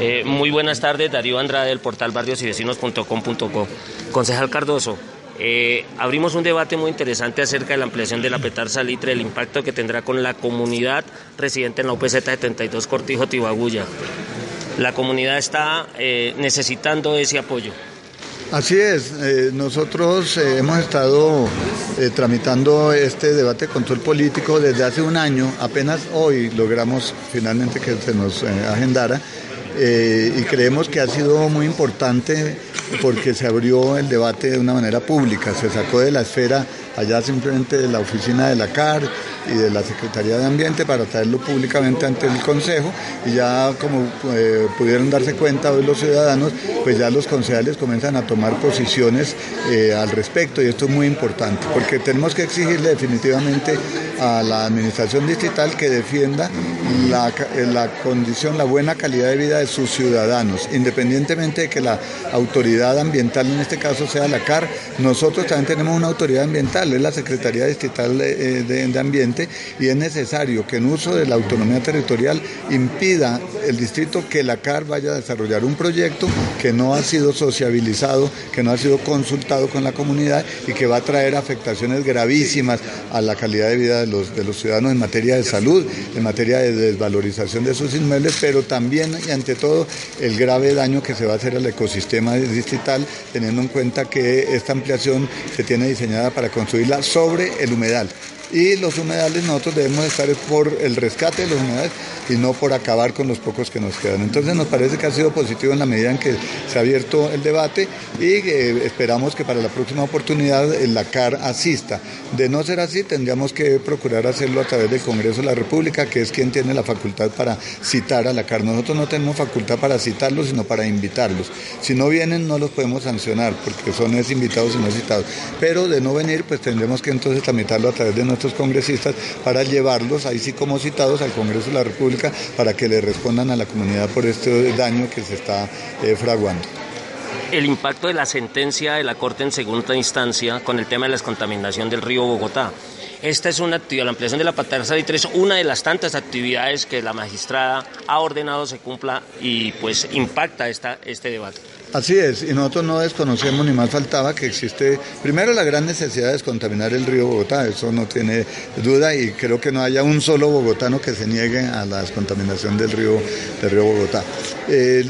Eh, muy buenas tardes, Darío Andrade del portal barriosyvecinos.com.co. Concejal Cardoso, eh, abrimos un debate muy interesante acerca de la ampliación de la Petar Salitre, el impacto que tendrá con la comunidad residente en la UPZ 72 Cortijo Tibaguya. La comunidad está eh, necesitando ese apoyo. Así es, nosotros hemos estado tramitando este debate de control político desde hace un año, apenas hoy logramos finalmente que se nos agendara eh, y creemos que ha sido muy importante porque se abrió el debate de una manera pública, se sacó de la esfera allá simplemente de la oficina de la CAR y de la Secretaría de Ambiente para traerlo públicamente ante el Consejo y ya como eh, pudieron darse cuenta hoy los ciudadanos, pues ya los concejales comienzan a tomar posiciones eh, al respecto y esto es muy importante porque tenemos que exigirle definitivamente a la administración distrital que defienda la, la condición, la buena calidad de vida de sus ciudadanos, independientemente de que la autoridad ambiental en este caso sea la CAR, nosotros también tenemos una autoridad ambiental, es la Secretaría Distrital de, de Ambiente y es necesario que en uso de la autonomía territorial impida el distrito que la CAR vaya a desarrollar un proyecto que no ha sido sociabilizado, que no ha sido consultado con la comunidad y que va a traer afectaciones gravísimas a la calidad de vida de los, de los ciudadanos en materia de salud, en materia de desvalorización de sus inmuebles, pero también y ante todo el grave daño que se va a hacer al ecosistema distrital, teniendo en cuenta que esta ampliación se tiene diseñada para construirla sobre el humedal y los humedales nosotros debemos estar por el rescate de los humedales y no por acabar con los pocos que nos quedan. Entonces nos parece que ha sido positivo en la medida en que se ha abierto el debate y eh, esperamos que para la próxima oportunidad la CAR asista. De no ser así, tendríamos que procurar hacerlo a través del Congreso de la República, que es quien tiene la facultad para citar a la CAR. Nosotros no tenemos facultad para citarlos, sino para invitarlos. Si no vienen, no los podemos sancionar, porque son es invitados y no citados. Pero de no venir, pues tendremos que entonces tramitarlo a través de nuestros congresistas para llevarlos, ahí sí como citados, al Congreso de la República para que le respondan a la comunidad por este daño que se está eh, fraguando el impacto de la sentencia de la Corte en segunda instancia con el tema de la descontaminación del río Bogotá. Esta es una actividad, la ampliación de la Patarza de tres, una de las tantas actividades que la magistrada ha ordenado se cumpla y pues impacta esta, este debate. Así es, y nosotros no desconocemos ni más faltaba que existe primero la gran necesidad de descontaminar el río Bogotá, eso no tiene duda y creo que no haya un solo bogotano que se niegue a la descontaminación del río, del río Bogotá.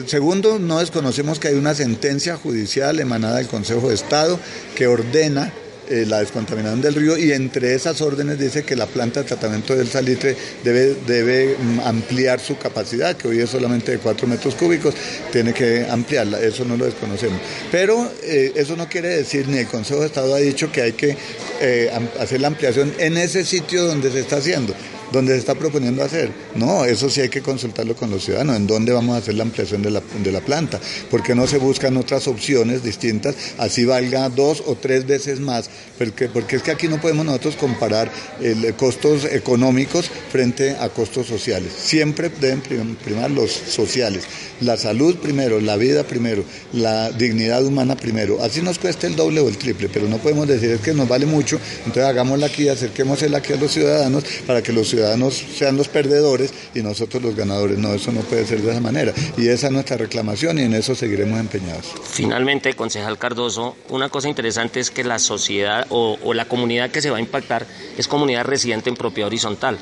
segundo, no desconocemos que hay una sentencia judicial emanada del Consejo de Estado que ordena eh, la descontaminación del río y entre esas órdenes dice que la planta de tratamiento del salitre debe, debe mm, ampliar su capacidad, que hoy es solamente de 4 metros cúbicos, tiene que ampliarla, eso no lo desconocemos. Pero eh, eso no quiere decir, ni el Consejo de Estado ha dicho que hay que eh, hacer la ampliación en ese sitio donde se está haciendo donde se está proponiendo hacer. No, eso sí hay que consultarlo con los ciudadanos, en dónde vamos a hacer la ampliación de la, de la planta, porque no se buscan otras opciones distintas, así valga dos o tres veces más, porque, porque es que aquí no podemos nosotros comparar el, costos económicos frente a costos sociales. Siempre deben primar los sociales, la salud primero, la vida primero, la dignidad humana primero. Así nos cuesta el doble o el triple, pero no podemos decir que nos vale mucho, entonces hagámosla aquí, acerquémosela aquí a los ciudadanos para que los ciudadanos ciudadanos sean los perdedores y nosotros los ganadores. No, eso no puede ser de esa manera. Y esa es nuestra reclamación y en eso seguiremos empeñados. Finalmente, concejal Cardoso, una cosa interesante es que la sociedad o, la comunidad que se va a impactar es comunidad residente en propiedad horizontal.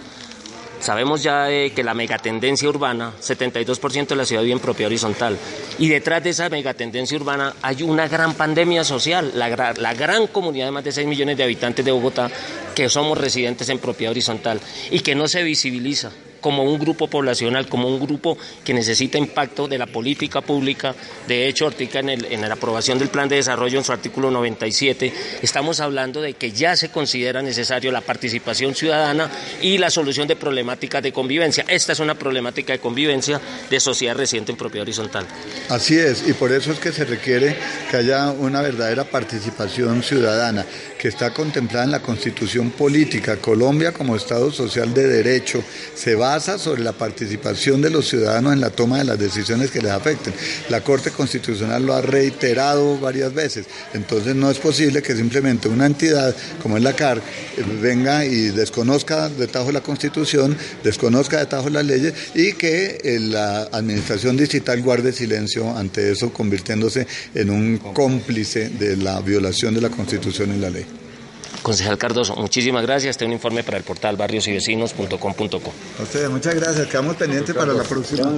Sabemos ya que la megatendencia urbana, 72% de la ciudad vive en propiedad horizontal. Y detrás de esa megatendencia urbana hay una gran pandemia social, la, la gran comunidad de más de 6 millones de habitantes de Bogotá que somos residentes en propiedad horizontal y que no se visibiliza. como un grupo poblacional, como un grupo que necesita impacto de la política pública. De hecho, Ortica en, el, en la aprobación del plan de desarrollo en su artículo 97, estamos hablando de que ya se considera necesario la participación ciudadana y la solución de problemáticas de convivencia. Esta es una problemática de convivencia de sociedad reciente en propiedad horizontal. Así es, y por eso es que se requiere que haya una verdadera participación ciudadana que está contemplada en la Constitución Política. Colombia como Estado social de derecho se basa sobre la participación de los ciudadanos en la toma de las decisiones que les afecten. La Corte Constitucional lo ha reiterado varias veces. Entonces no es posible que simplemente una entidad como es la CAR venga y desconozca de tajo la Constitución, desconozca de tajo las leyes y que eh, la Administración Digital guarde silencio ante eso, convirtiéndose en un cómplice de la violación de la Constitución y la ley. Concejal Cardoso, muchísimas gracias. Este es un informe para el portal barriosyvecinos.com.co. A ustedes, muchas gracias. Quedamos pendientes para la próxima.